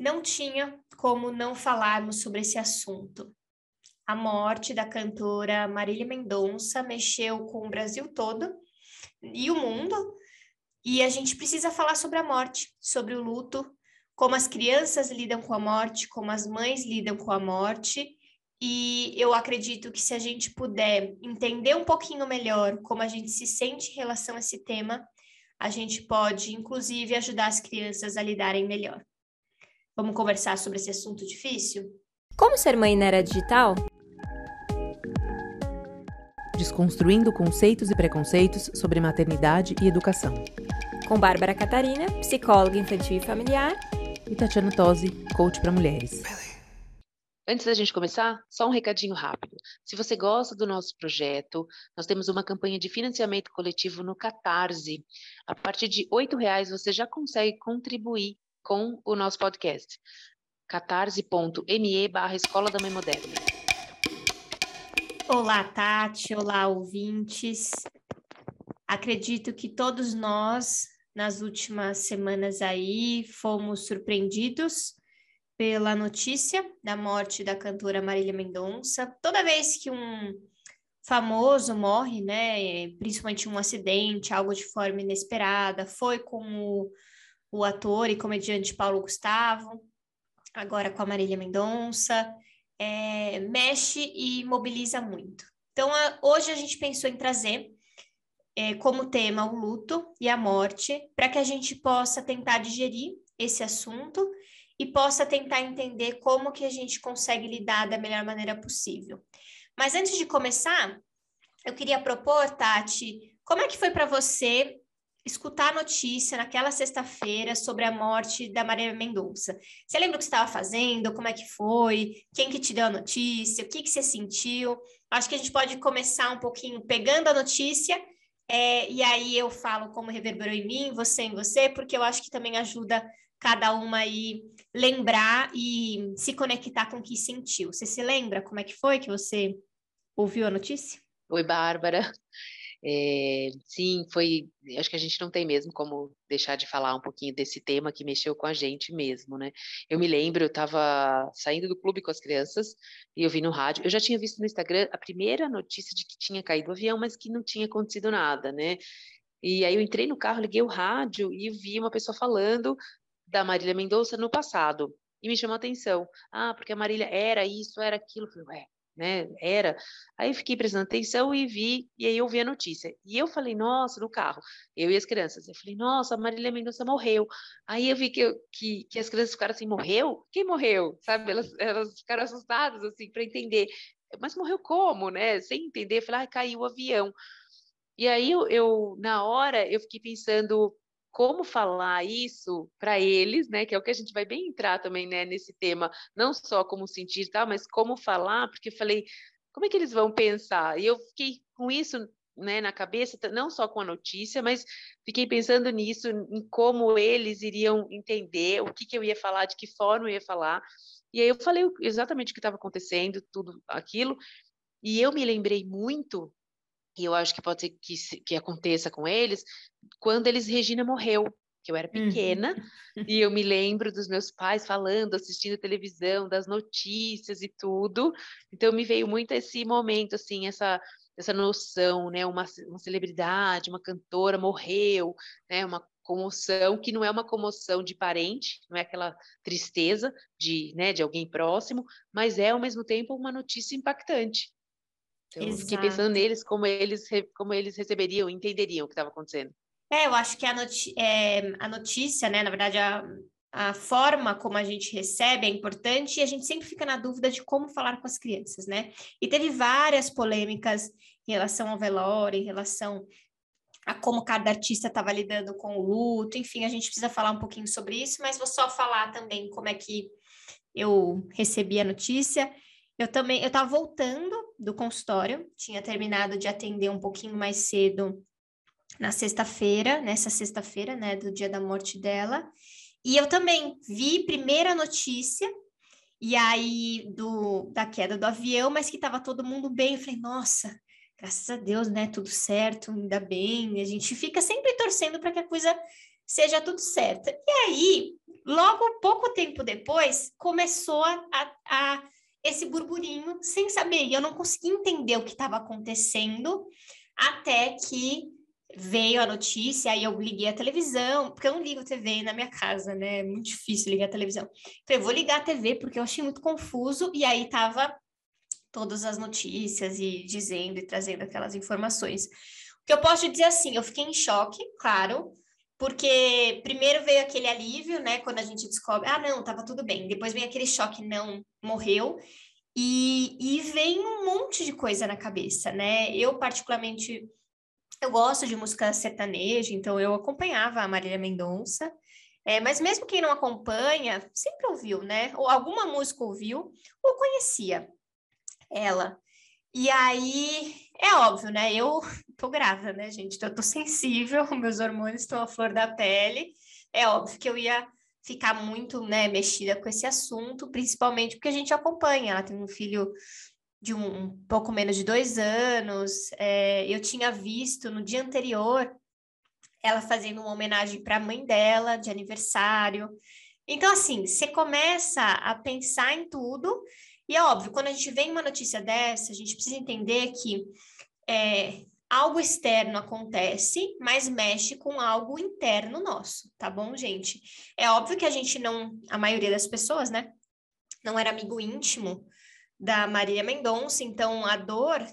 não tinha como não falarmos sobre esse assunto. A morte da cantora Marília Mendonça mexeu com o Brasil todo e o mundo, e a gente precisa falar sobre a morte, sobre o luto, como as crianças lidam com a morte, como as mães lidam com a morte. E eu acredito que se a gente puder entender um pouquinho melhor como a gente se sente em relação a esse tema, a gente pode, inclusive, ajudar as crianças a lidarem melhor. Vamos conversar sobre esse assunto difícil? Como ser mãe na era digital? Desconstruindo conceitos e preconceitos sobre maternidade e educação. Com Bárbara Catarina, psicóloga infantil e familiar. E Tatiana Tosi, coach para mulheres. Antes da gente começar, só um recadinho rápido. Se você gosta do nosso projeto, nós temos uma campanha de financiamento coletivo no Catarse. A partir de R$ reais você já consegue contribuir com o nosso podcast. catarse.me barra Escola da Mãe Moderna. Olá, Tati. Olá, ouvintes. Acredito que todos nós, nas últimas semanas aí, fomos surpreendidos pela notícia da morte da cantora Marília Mendonça. Toda vez que um famoso morre, né, principalmente um acidente, algo de forma inesperada, foi com o, o ator e comediante Paulo Gustavo, agora com a Marília Mendonça, é, mexe e mobiliza muito. Então, a, hoje a gente pensou em trazer é, como tema o luto e a morte, para que a gente possa tentar digerir esse assunto e possa tentar entender como que a gente consegue lidar da melhor maneira possível. Mas antes de começar, eu queria propor, Tati, como é que foi para você escutar a notícia naquela sexta-feira sobre a morte da Maria Mendonça? Você lembra o que você estava fazendo? Como é que foi? Quem que te deu a notícia? O que, que você sentiu? Acho que a gente pode começar um pouquinho pegando a notícia é, e aí eu falo como reverberou em mim, você em você, porque eu acho que também ajuda cada uma aí lembrar e se conectar com o que sentiu. Você se lembra como é que foi que você ouviu a notícia? Oi, Bárbara. É, sim, foi. Acho que a gente não tem mesmo como deixar de falar um pouquinho desse tema que mexeu com a gente mesmo, né? Eu me lembro, eu estava saindo do clube com as crianças e eu vi no rádio. Eu já tinha visto no Instagram a primeira notícia de que tinha caído o avião, mas que não tinha acontecido nada, né? E aí eu entrei no carro, liguei o rádio e vi uma pessoa falando da Marília Mendonça no passado. E me chamou a atenção. Ah, porque a Marília era isso, era aquilo. Eu falei, ué, né? Era. Aí fiquei prestando atenção e vi, e aí eu vi a notícia. E eu falei, nossa, no carro, eu e as crianças. Eu falei, nossa, a Marília Mendonça morreu. Aí eu vi que, eu, que, que as crianças ficaram assim, morreu? Quem morreu? Sabe? Elas, elas ficaram assustadas, assim, para entender. Mas morreu como, né? Sem entender. Eu falei, ah, caiu o avião. E aí eu, eu, na hora, eu fiquei pensando como falar isso para eles, né? Que é o que a gente vai bem entrar também, né? Nesse tema, não só como sentir tal, mas como falar, porque eu falei, como é que eles vão pensar? E eu fiquei com isso né, na cabeça, não só com a notícia, mas fiquei pensando nisso, em como eles iriam entender, o que, que eu ia falar, de que forma eu ia falar. E aí eu falei exatamente o que estava acontecendo, tudo aquilo, e eu me lembrei muito e eu acho que pode ser que, que aconteça com eles, quando eles Regina morreu, que eu era pequena, uhum. e eu me lembro dos meus pais falando, assistindo televisão, das notícias e tudo. Então me veio muito esse momento, assim, essa essa noção, né, uma, uma celebridade, uma cantora morreu, né, uma comoção que não é uma comoção de parente, não é aquela tristeza de, né, de alguém próximo, mas é ao mesmo tempo uma notícia impactante. Então, eu fiquei pensando neles, como eles, como eles receberiam, entenderiam o que estava acontecendo. É, eu acho que a, é, a notícia, né, na verdade, a, a forma como a gente recebe é importante e a gente sempre fica na dúvida de como falar com as crianças, né? E teve várias polêmicas em relação ao velório, em relação a como cada artista estava lidando com o luto, enfim, a gente precisa falar um pouquinho sobre isso, mas vou só falar também como é que eu recebi a notícia. Eu também, eu estava voltando do consultório, tinha terminado de atender um pouquinho mais cedo na sexta-feira, nessa sexta-feira, né, do dia da morte dela. E eu também vi primeira notícia e aí do da queda do avião, mas que estava todo mundo bem. Eu falei, nossa, graças a Deus, né, tudo certo, ainda bem. A gente fica sempre torcendo para que a coisa seja tudo certo. E aí, logo pouco tempo depois, começou a, a esse burburinho sem saber. E eu não consegui entender o que estava acontecendo até que veio a notícia, aí eu liguei a televisão, porque eu não ligo TV na minha casa, né? É muito difícil ligar a televisão. Falei, vou ligar a TV porque eu achei muito confuso, e aí tava todas as notícias e dizendo e trazendo aquelas informações. O que eu posso dizer assim, eu fiquei em choque, claro, porque primeiro veio aquele alívio, né, quando a gente descobre, ah, não, tava tudo bem. Depois vem aquele choque, não, morreu. E, e vem um monte de coisa na cabeça, né? Eu, particularmente, eu gosto de música sertaneja, então eu acompanhava a Marília Mendonça. É, mas mesmo quem não acompanha, sempre ouviu, né? Ou alguma música ouviu, ou conhecia ela. E aí, é óbvio, né? Eu tô grávida, né, gente? Então, eu tô sensível, meus hormônios estão à flor da pele. É óbvio que eu ia ficar muito, né, mexida com esse assunto, principalmente porque a gente acompanha. Ela tem um filho de um, um pouco menos de dois anos. É, eu tinha visto no dia anterior ela fazendo uma homenagem para a mãe dela de aniversário. Então, assim, você começa a pensar em tudo, e é óbvio, quando a gente vê uma notícia dessa, a gente precisa entender que é, algo externo acontece, mas mexe com algo interno nosso, tá bom, gente? É óbvio que a gente não, a maioria das pessoas, né, não era amigo íntimo da Maria Mendonça, então a dor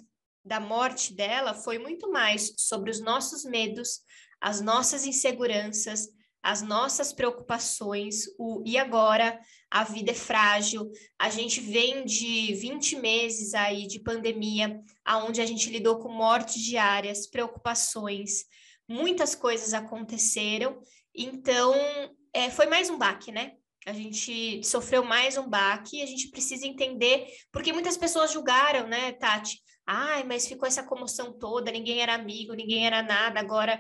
da morte dela foi muito mais sobre os nossos medos, as nossas inseguranças, as nossas preocupações, o e agora a vida é frágil. A gente vem de 20 meses aí de pandemia, aonde a gente lidou com mortes diárias, preocupações, muitas coisas aconteceram. Então, é, foi mais um baque, né? A gente sofreu mais um baque a gente precisa entender, porque muitas pessoas julgaram, né, Tati? Ai, mas ficou essa comoção toda, ninguém era amigo, ninguém era nada, agora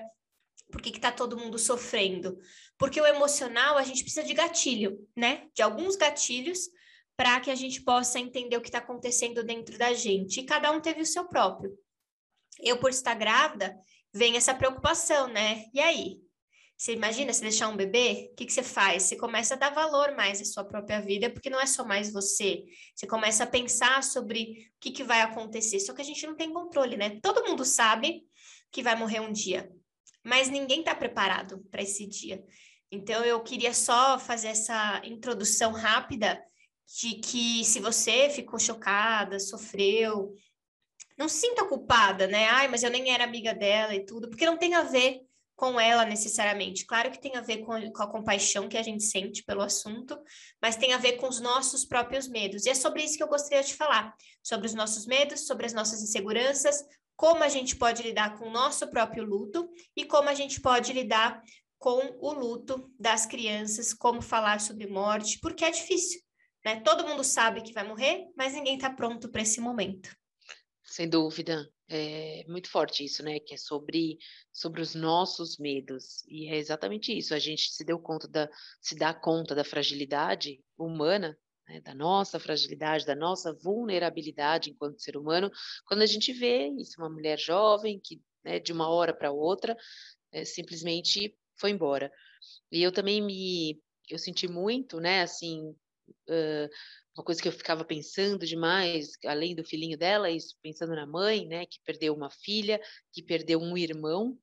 por que está todo mundo sofrendo? Porque o emocional, a gente precisa de gatilho, né? De alguns gatilhos para que a gente possa entender o que está acontecendo dentro da gente. E cada um teve o seu próprio. Eu, por estar grávida, vem essa preocupação, né? E aí? Você imagina se deixar um bebê? O que, que você faz? Você começa a dar valor mais à sua própria vida, porque não é só mais você. Você começa a pensar sobre o que, que vai acontecer. Só que a gente não tem controle, né? Todo mundo sabe que vai morrer um dia mas ninguém está preparado para esse dia. Então, eu queria só fazer essa introdução rápida de que se você ficou chocada, sofreu, não sinta culpada, né? Ai, mas eu nem era amiga dela e tudo, porque não tem a ver com ela necessariamente. Claro que tem a ver com, com, a compaixão que a gente sente pelo assunto, mas tem a ver com os nossos próprios medos. E é sobre isso que eu gostaria de falar: sobre os nossos medos, sobre as nossas inseguranças, como a gente pode lidar com o nosso próprio luto e como a gente pode lidar com o luto das crianças, como falar sobre morte, porque é difícil, né? Todo mundo sabe que vai morrer, mas ninguém está pronto para esse momento. Sem dúvida, é muito forte isso, né? Que é sobre, sobre os nossos medos. E é exatamente isso. A gente se deu conta da, se dá conta da fragilidade humana né, da nossa fragilidade, da nossa vulnerabilidade enquanto ser humano, quando a gente vê isso, uma mulher jovem que né, de uma hora para outra é, simplesmente foi embora. E eu também me, eu senti muito, né, assim, uh, uma coisa que eu ficava pensando demais, além do filhinho dela, isso pensando na mãe, né, que perdeu uma filha, que perdeu um irmão,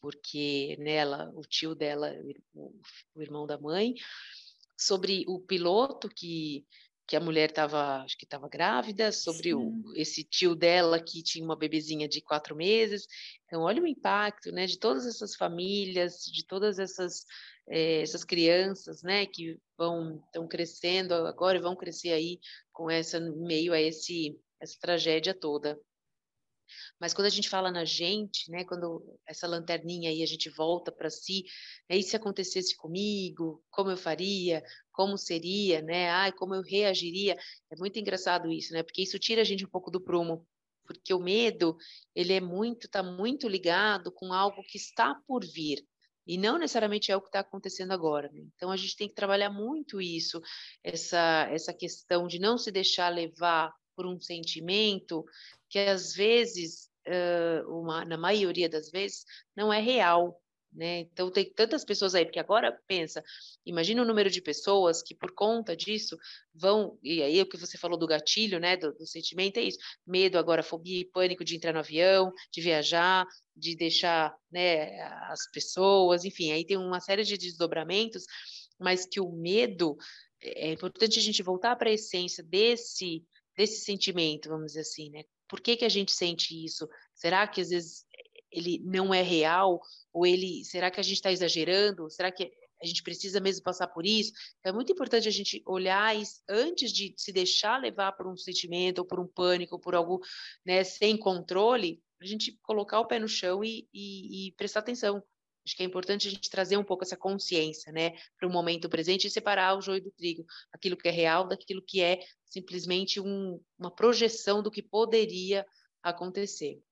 porque nela, o tio dela, o, o irmão da mãe, sobre o piloto que que a mulher estava, acho que estava grávida, sobre o, esse tio dela que tinha uma bebezinha de quatro meses. Então, olha o impacto, né, de todas essas famílias, de todas essas é, essas crianças, né, que vão estão crescendo agora e vão crescer aí com essa meio a esse essa tragédia toda. Mas quando a gente fala na gente, né, quando essa lanterninha aí a gente volta para si, né, e se acontecesse comigo, como eu faria, como seria, né, ai, como eu reagiria, é muito engraçado isso, né, porque isso tira a gente um pouco do prumo, porque o medo, ele é muito, está muito ligado com algo que está por vir, e não necessariamente é o que está acontecendo agora. Né? Então a gente tem que trabalhar muito isso, essa essa questão de não se deixar levar por um sentimento que às vezes, uma, na maioria das vezes, não é real, né? Então tem tantas pessoas aí, porque agora pensa, imagina o número de pessoas que por conta disso vão, e aí o que você falou do gatilho, né, do, do sentimento é isso, medo, agora fobia e pânico de entrar no avião, de viajar, de deixar, né, as pessoas, enfim, aí tem uma série de desdobramentos, mas que o medo é, é importante a gente voltar para a essência desse desse sentimento, vamos dizer assim, né? Por que que a gente sente isso? Será que às vezes ele não é real? Ou ele, será que a gente está exagerando? Será que a gente precisa mesmo passar por isso? É muito importante a gente olhar antes de se deixar levar por um sentimento, ou por um pânico, ou por algo né, sem controle, a gente colocar o pé no chão e, e, e prestar atenção. Acho que é importante a gente trazer um pouco essa consciência, né, para o momento presente e separar o joio do trigo, aquilo que é real daquilo que é simplesmente um, uma projeção do que poderia acontecer.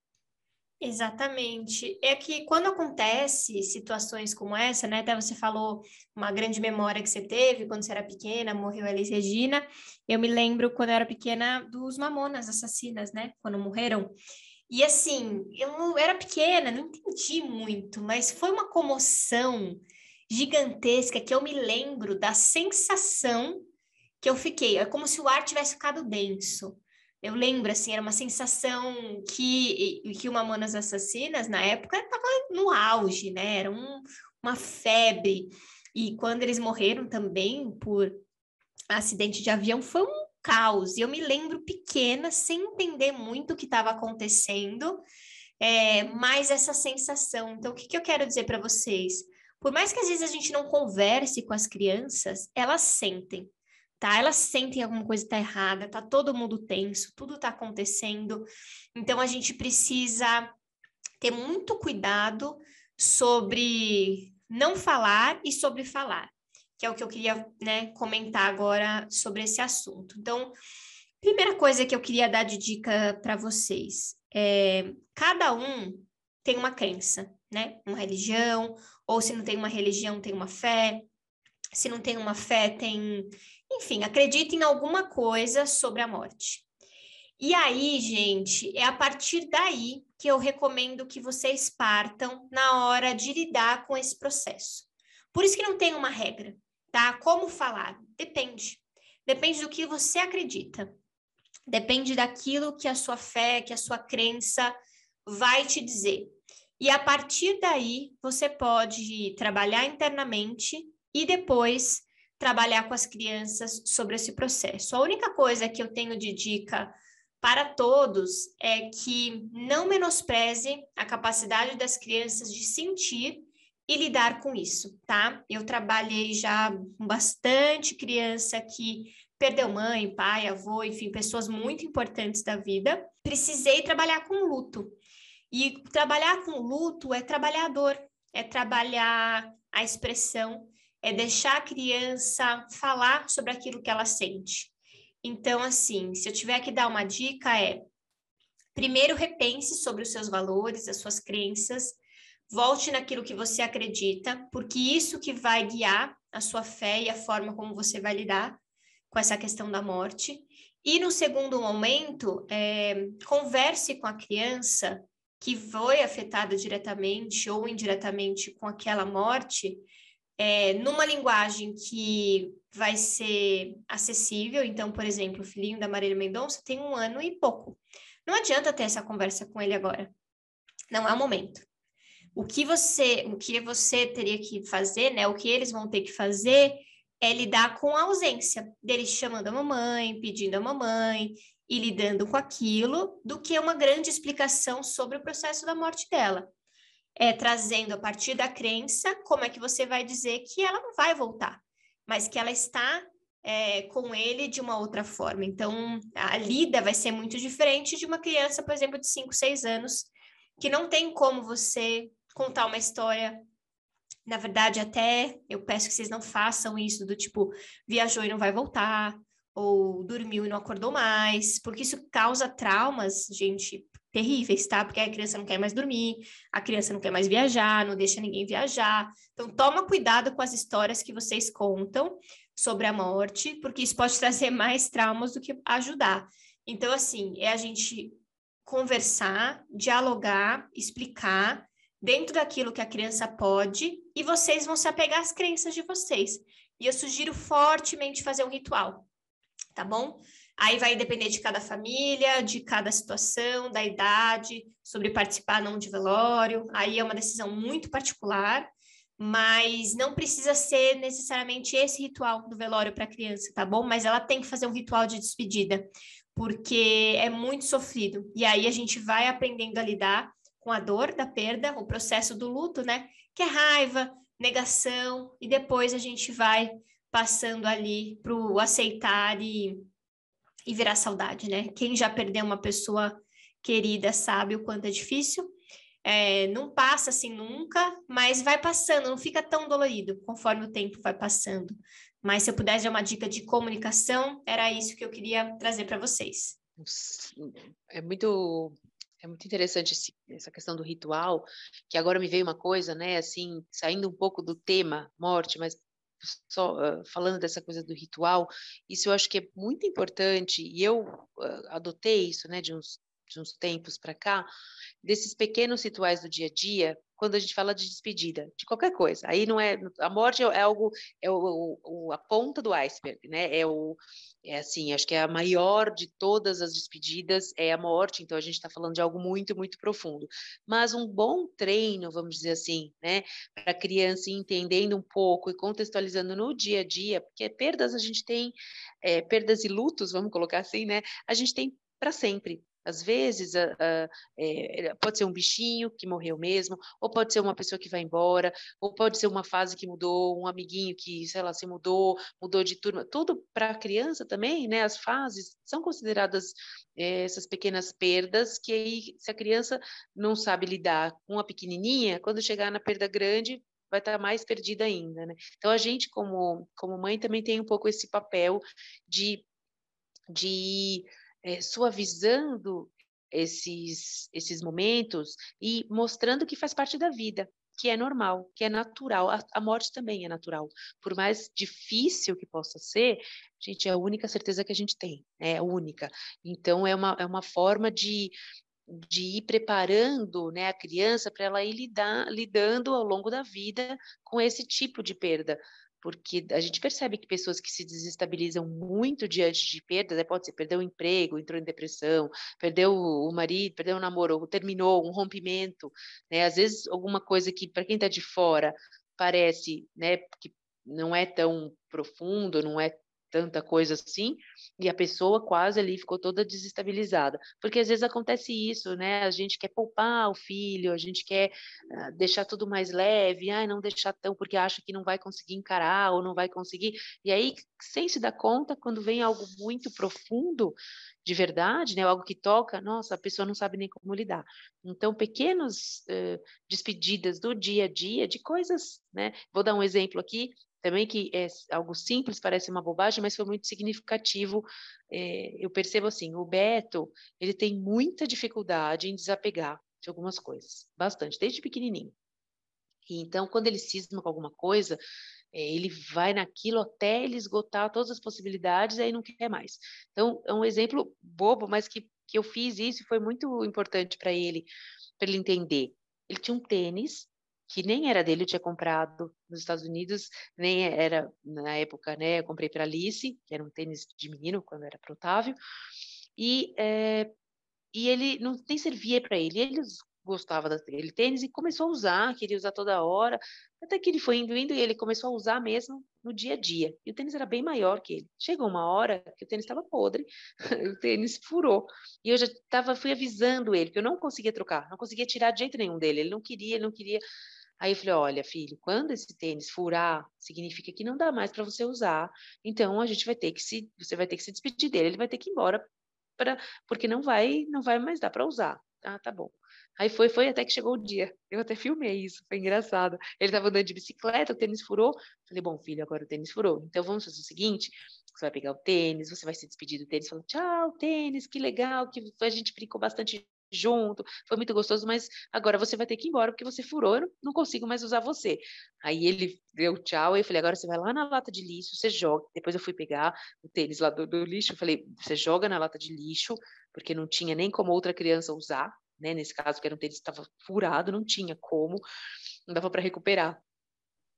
Exatamente. É que quando acontece situações como essa, né? Até você falou uma grande memória que você teve quando você era pequena, morreu a Elis Regina. Eu me lembro quando eu era pequena dos Mamonas Assassinas, né? Quando morreram. E assim, eu era pequena, não entendi muito, mas foi uma comoção gigantesca que eu me lembro da sensação que eu fiquei. É como se o ar tivesse ficado denso. Eu lembro, assim, era uma sensação que, que o Mamonas Assassinas, na época, estava no auge, né? Era um, uma febre. E quando eles morreram também por acidente de avião, foi um caos. E eu me lembro pequena, sem entender muito o que estava acontecendo, é, mais essa sensação. Então, o que, que eu quero dizer para vocês? Por mais que às vezes a gente não converse com as crianças, elas sentem tá? Elas sentem alguma coisa está errada, tá todo mundo tenso, tudo está acontecendo. Então a gente precisa ter muito cuidado sobre não falar e sobre falar, que é o que eu queria né, comentar agora sobre esse assunto. Então, primeira coisa que eu queria dar de dica para vocês é cada um tem uma crença, né? Uma religião, ou se não tem uma religião, tem uma fé. Se não tem uma fé, tem enfim, acredita em alguma coisa sobre a morte. E aí, gente, é a partir daí que eu recomendo que vocês partam na hora de lidar com esse processo. Por isso que não tem uma regra, tá? Como falar? Depende. Depende do que você acredita. Depende daquilo que a sua fé, que a sua crença vai te dizer. E a partir daí, você pode trabalhar internamente e depois trabalhar com as crianças sobre esse processo. A única coisa que eu tenho de dica para todos é que não menospreze a capacidade das crianças de sentir e lidar com isso, tá? Eu trabalhei já com bastante criança que perdeu mãe, pai, avô, enfim, pessoas muito importantes da vida. Precisei trabalhar com luto. E trabalhar com luto é trabalhador, é trabalhar a expressão é deixar a criança falar sobre aquilo que ela sente. Então, assim, se eu tiver que dar uma dica é, primeiro repense sobre os seus valores, as suas crenças, volte naquilo que você acredita, porque isso que vai guiar a sua fé e a forma como você vai lidar com essa questão da morte. E no segundo momento, é, converse com a criança que foi afetada diretamente ou indiretamente com aquela morte, é, numa linguagem que vai ser acessível. Então, por exemplo, o filhinho da Marília Mendonça tem um ano e pouco. Não adianta ter essa conversa com ele agora. Não é o momento. O que você, o que você teria que fazer, né? O que eles vão ter que fazer é lidar com a ausência deles chamando a mamãe, pedindo a mamãe e lidando com aquilo, do que uma grande explicação sobre o processo da morte dela é, trazendo a partir da crença como é que você vai dizer que ela não vai voltar, mas que ela está é, com ele de uma outra forma. Então, a lida vai ser muito diferente de uma criança, por exemplo, de 5, 6 anos, que não tem como você contar uma história. Na verdade, até eu peço que vocês não façam isso do tipo, viajou e não vai voltar, ou dormiu e não acordou mais, porque isso causa traumas, gente, terríveis, tá? Porque a criança não quer mais dormir, a criança não quer mais viajar, não deixa ninguém viajar. Então, toma cuidado com as histórias que vocês contam sobre a morte, porque isso pode trazer mais traumas do que ajudar. Então, assim, é a gente conversar, dialogar, explicar, dentro daquilo que a criança pode, e vocês vão se apegar às crenças de vocês. E eu sugiro fortemente fazer um ritual, tá bom? Aí vai depender de cada família, de cada situação, da idade, sobre participar não de velório. Aí é uma decisão muito particular, mas não precisa ser necessariamente esse ritual do velório para a criança, tá bom? Mas ela tem que fazer um ritual de despedida, porque é muito sofrido. E aí a gente vai aprendendo a lidar com a dor da perda, o processo do luto, né? Que é raiva, negação, e depois a gente vai passando ali para o aceitar e, e virar saudade, né? Quem já perdeu uma pessoa querida sabe o quanto é difícil. É, não passa assim nunca, mas vai passando, não fica tão dolorido conforme o tempo vai passando. Mas se eu pudesse dar uma dica de comunicação, era isso que eu queria trazer para vocês. É muito é muito interessante esse, essa questão do ritual, que agora me veio uma coisa, né, assim, saindo um pouco do tema morte, mas só uh, falando dessa coisa do ritual, isso eu acho que é muito importante, e eu uh, adotei isso, né, de uns, de uns tempos para cá, desses pequenos rituais do dia a dia, quando a gente fala de despedida, de qualquer coisa. Aí não é a morte é algo é o, o, a ponta do iceberg, né? É o é assim, acho que é a maior de todas as despedidas é a morte. Então a gente está falando de algo muito muito profundo. Mas um bom treino, vamos dizer assim, né, para a criança entendendo um pouco e contextualizando no dia a dia, porque perdas a gente tem é, perdas e lutos, vamos colocar assim, né? A gente tem para sempre. Às vezes, uh, uh, é, pode ser um bichinho que morreu mesmo, ou pode ser uma pessoa que vai embora, ou pode ser uma fase que mudou, um amiguinho que, sei lá, se mudou, mudou de turma. Tudo para a criança também, né? As fases são consideradas é, essas pequenas perdas, que aí, se a criança não sabe lidar com a pequenininha, quando chegar na perda grande, vai estar mais perdida ainda, né? Então, a gente, como, como mãe, também tem um pouco esse papel de, de é, suavizando esses, esses momentos e mostrando que faz parte da vida, que é normal, que é natural. A, a, morte também é natural. Por mais difícil que possa ser, gente, é a única certeza que a gente tem, é a única. Então, é uma, é uma forma de, de ir preparando né, a criança para ela ir lidar, lidando ao longo da vida com esse tipo de perda porque a gente percebe que pessoas que se desestabilizam muito diante de perdas, pode ser perdeu o emprego, entrou em depressão, perdeu o marido, perdeu o namoro, terminou um rompimento, né? Às vezes alguma coisa que para quem está de fora parece, né, que não é tão profundo, não é tanta coisa assim, e a pessoa quase ali ficou toda desestabilizada. Porque às vezes acontece isso, né? A gente quer poupar o filho, a gente quer uh, deixar tudo mais leve, ah, não deixar tão, porque acha que não vai conseguir encarar ou não vai conseguir. E aí, sem se dar conta, quando vem algo muito profundo, de verdade, né? Algo que toca, nossa, a pessoa não sabe nem como lidar. Então, pequenos uh, despedidas do dia a dia, de coisas, né? Vou dar um exemplo aqui também que é algo simples, parece uma bobagem, mas foi muito significativo. É, eu percebo assim, o Beto, ele tem muita dificuldade em desapegar de algumas coisas, bastante, desde pequenininho. E então, quando ele cisma com alguma coisa, é, ele vai naquilo até ele esgotar todas as possibilidades, e aí não quer mais. Então, é um exemplo bobo, mas que, que eu fiz isso e foi muito importante para ele, para ele entender. Ele tinha um tênis que nem era dele, eu tinha comprado nos Estados Unidos, nem era na época, né? Eu comprei para Alice, que era um tênis de menino quando era para Otávio, e é, e ele não nem servia para ele. Ele gostava daquele tênis e começou a usar, queria usar toda hora, até que ele foi indo, indo e ele começou a usar mesmo no dia a dia. E o tênis era bem maior que ele. Chegou uma hora que o tênis estava podre, o tênis furou. E eu já tava, fui avisando ele que eu não conseguia trocar, não conseguia tirar de jeito nenhum dele. Ele não queria, ele não queria. Aí eu falei: olha, filho, quando esse tênis furar, significa que não dá mais para você usar. Então a gente vai ter que se, você vai ter que se despedir dele, ele vai ter que ir embora para, porque não vai, não vai mais dar para usar. Ah, tá bom. Aí foi, foi até que chegou o dia. Eu até filmei isso, foi engraçado. Ele estava andando de bicicleta, o tênis furou. Falei, bom, filho, agora o tênis furou. Então vamos fazer o seguinte: você vai pegar o tênis, você vai se despedir do tênis, falando, tchau, tênis, que legal, que a gente brincou bastante junto, foi muito gostoso, mas agora você vai ter que ir embora porque você furou, eu não consigo mais usar você. Aí ele deu tchau, e eu falei, agora você vai lá na lata de lixo, você joga. Depois eu fui pegar o tênis lá do, do lixo, falei, você joga na lata de lixo, porque não tinha nem como outra criança usar, né? Nesse caso, que era um tênis que estava furado, não tinha como, não dava para recuperar.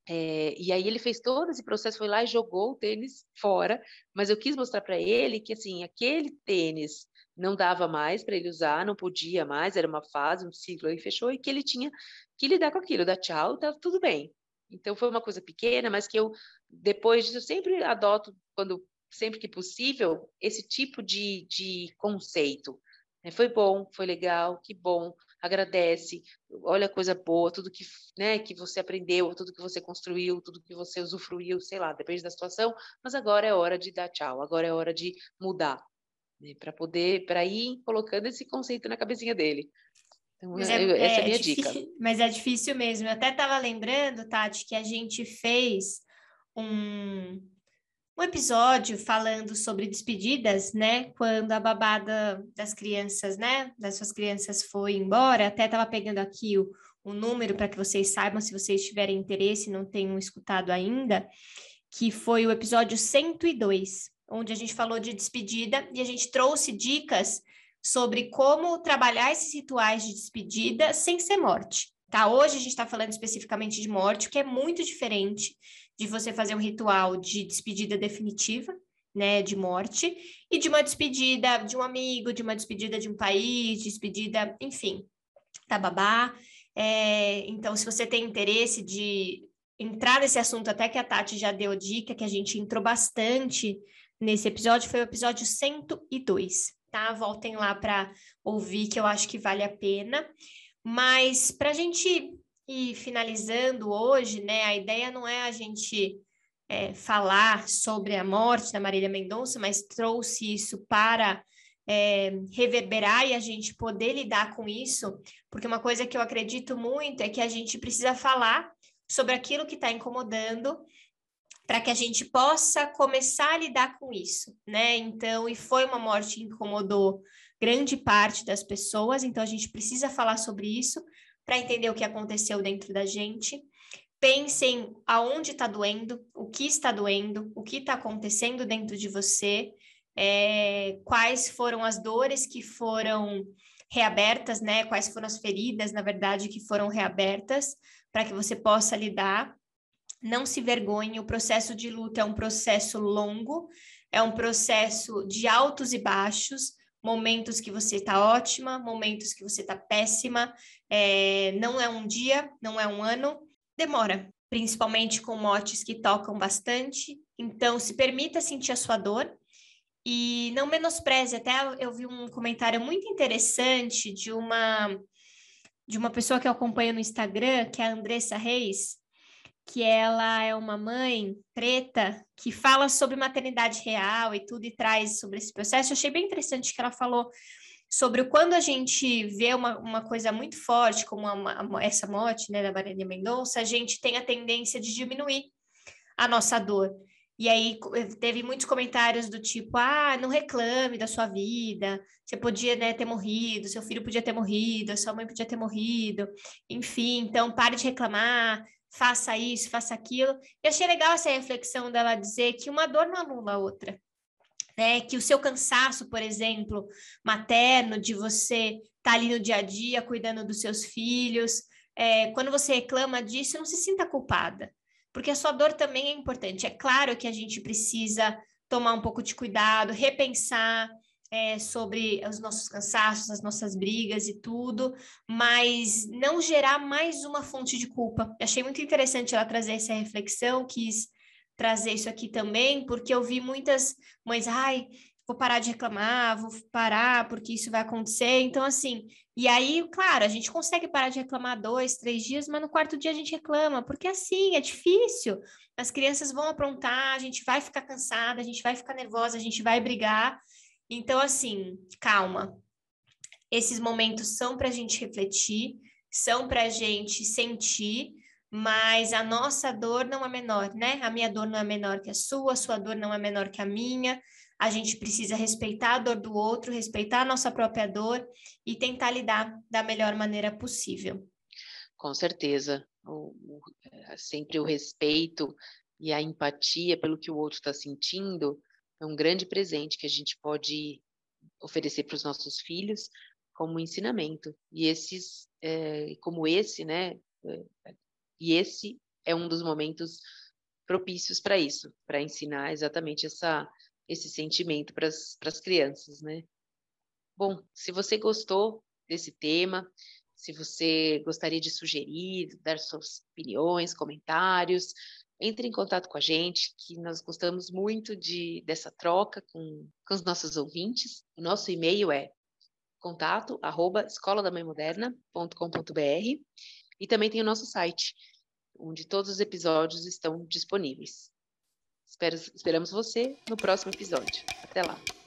É, e aí ele fez todo esse processo, foi lá e jogou o tênis fora, mas eu quis mostrar para ele que assim aquele tênis não dava mais para ele usar, não podia mais, era uma fase, um ciclo aí fechou e que ele tinha que lidar com aquilo, dar tchau, tá tudo bem. Então foi uma coisa pequena, mas que eu depois disso eu sempre adoto quando sempre que possível esse tipo de, de conceito. Né? Foi bom, foi legal, que bom agradece, olha a coisa boa, tudo que, né, que você aprendeu, tudo que você construiu, tudo que você usufruiu, sei lá, depende da situação, mas agora é hora de dar tchau, agora é hora de mudar, né, para poder, para ir colocando esse conceito na cabecinha dele. Então, é, essa é, é a minha difícil, dica. Mas é difícil mesmo. Eu até estava lembrando, Tati, que a gente fez um, um episódio falando sobre despedidas, né? Quando a babada das crianças, né? Das suas crianças foi embora. Até estava pegando aqui o, o número para que vocês saibam, se vocês tiverem interesse e não tenham escutado ainda, que foi o episódio 102, onde a gente falou de despedida e a gente trouxe dicas sobre como trabalhar esses rituais de despedida sem ser morte. Tá? Hoje a gente está falando especificamente de morte, que é muito diferente de você fazer um ritual de despedida definitiva, né, de morte, e de uma despedida de um amigo, de uma despedida de um país, despedida, enfim, da babá. É, então, se você tem interesse de entrar nesse assunto, até que a Tati já deu dica, que a gente entrou bastante nesse episódio, foi o episódio 102, tá? Voltem lá para ouvir, que eu acho que vale a pena. Mas para a gente ir finalizando hoje, né, a ideia não é a gente é, falar sobre a morte da Marília Mendonça, mas trouxe isso para é, reverberar e a gente poder lidar com isso, porque uma coisa que eu acredito muito é que a gente precisa falar sobre aquilo que está incomodando para que a gente possa começar a lidar com isso, né? Então, e foi uma morte que incomodou grande parte das pessoas, então a gente precisa falar sobre isso para entender o que aconteceu dentro da gente. Pensem aonde está doendo, o que está doendo, o que está acontecendo dentro de você, é, quais foram as dores que foram reabertas, né? Quais foram as feridas, na verdade, que foram reabertas, para que você possa lidar. Não se vergonhe, o processo de luta é um processo longo, é um processo de altos e baixos, momentos que você está ótima, momentos que você está péssima. É, não é um dia, não é um ano, demora, principalmente com motes que tocam bastante. Então, se permita sentir a sua dor e não menospreze. Até eu vi um comentário muito interessante de uma de uma pessoa que eu acompanho no Instagram, que é a Andressa Reis, que ela é uma mãe preta que fala sobre maternidade real e tudo e traz sobre esse processo. Eu achei bem interessante que ela falou sobre quando a gente vê uma, uma coisa muito forte, como uma, essa morte né, da Marília Mendonça, a gente tem a tendência de diminuir a nossa dor. E aí teve muitos comentários do tipo, ah, não reclame da sua vida, você podia né, ter morrido, seu filho podia ter morrido, sua mãe podia ter morrido, enfim, então pare de reclamar, faça isso, faça aquilo. E achei legal essa reflexão dela dizer que uma dor não anula a outra. Né? Que o seu cansaço, por exemplo, materno, de você estar tá ali no dia a dia cuidando dos seus filhos, é, quando você reclama disso, não se sinta culpada, porque a sua dor também é importante. É claro que a gente precisa tomar um pouco de cuidado, repensar é, sobre os nossos cansaços, as nossas brigas e tudo, mas não gerar mais uma fonte de culpa. achei muito interessante ela trazer essa reflexão, quis trazer isso aqui também, porque eu vi muitas mães, ai, vou parar de reclamar, vou parar porque isso vai acontecer. Então, assim, e aí, claro, a gente consegue parar de reclamar dois, três dias, mas no quarto dia a gente reclama, porque assim, é difícil. As crianças vão aprontar, a gente vai ficar cansada, a gente vai ficar nervosa, a gente vai brigar. Então, assim, calma. Esses momentos são para a gente refletir, são para a gente sentir, mas a nossa dor não é menor, né? A minha dor não é menor que a sua, a sua dor não é menor que a minha. A gente precisa respeitar a dor do outro, respeitar a nossa própria dor e tentar lidar da melhor maneira possível. Com certeza. O, o, é, sempre o respeito e a empatia pelo que o outro está sentindo é um grande presente que a gente pode oferecer para os nossos filhos, como ensinamento. E esses, é, como esse, né? É, e esse é um dos momentos propícios para isso, para ensinar exatamente essa, esse sentimento para as crianças, né? Bom, se você gostou desse tema, se você gostaria de sugerir, dar suas opiniões, comentários, entre em contato com a gente, que nós gostamos muito de, dessa troca com, com os nossos ouvintes. O nosso e-mail é contato arroba escoladamãemoderna.com.br e também tem o nosso site, onde todos os episódios estão disponíveis. Espero, esperamos você no próximo episódio. Até lá!